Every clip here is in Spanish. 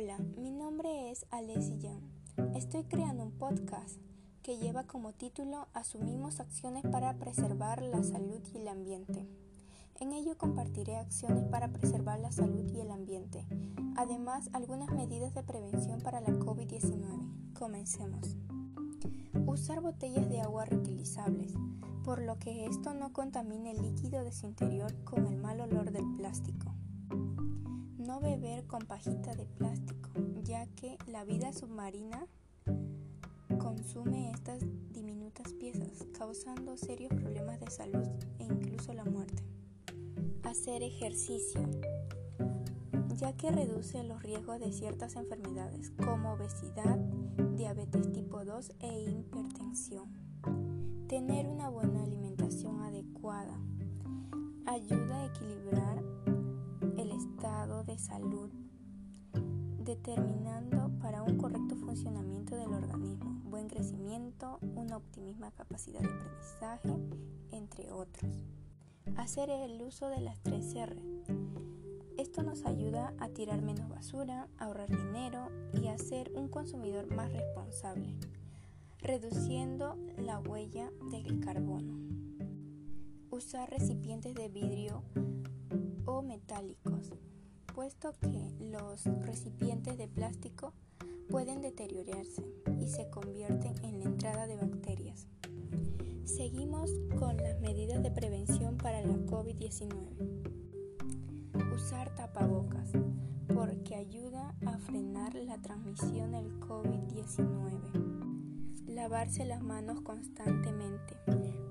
Hola, mi nombre es Alessi Jan. Estoy creando un podcast que lleva como título Asumimos acciones para preservar la salud y el ambiente. En ello compartiré acciones para preservar la salud y el ambiente, además algunas medidas de prevención para la COVID-19. Comencemos. Usar botellas de agua reutilizables, por lo que esto no contamine el líquido de su interior con el mal olor del plástico. No beber con pajita de plástico, ya que la vida submarina consume estas diminutas piezas, causando serios problemas de salud e incluso la muerte. Hacer ejercicio, ya que reduce los riesgos de ciertas enfermedades como obesidad, diabetes tipo 2 e hipertensión. Tener una buena alimentación adecuada ayuda a equilibrar de salud, determinando para un correcto funcionamiento del organismo, buen crecimiento, una óptima capacidad de aprendizaje, entre otros. Hacer el uso de las 3R. Esto nos ayuda a tirar menos basura, ahorrar dinero y a ser un consumidor más responsable, reduciendo la huella del carbono. Usar recipientes de vidrio o metálicos, puesto que los recipientes de plástico pueden deteriorarse y se convierten en la entrada de bacterias. Seguimos con las medidas de prevención para la COVID-19. Usar tapabocas porque ayuda a frenar la transmisión del COVID-19. Lavarse las manos constantemente,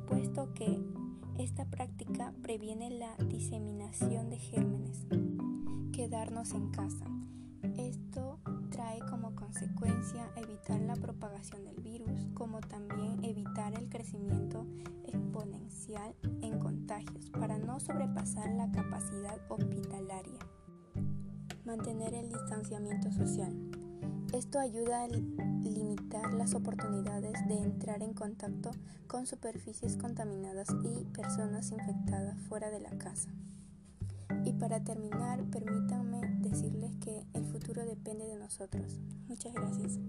puesto que esta práctica previene la diseminación de gérmenes. En casa. Esto trae como consecuencia evitar la propagación del virus, como también evitar el crecimiento exponencial en contagios para no sobrepasar la capacidad hospitalaria. Mantener el distanciamiento social. Esto ayuda a limitar las oportunidades de entrar en contacto con superficies contaminadas y personas infectadas fuera de la casa. Para terminar, permítanme decirles que el futuro depende de nosotros. Muchas gracias.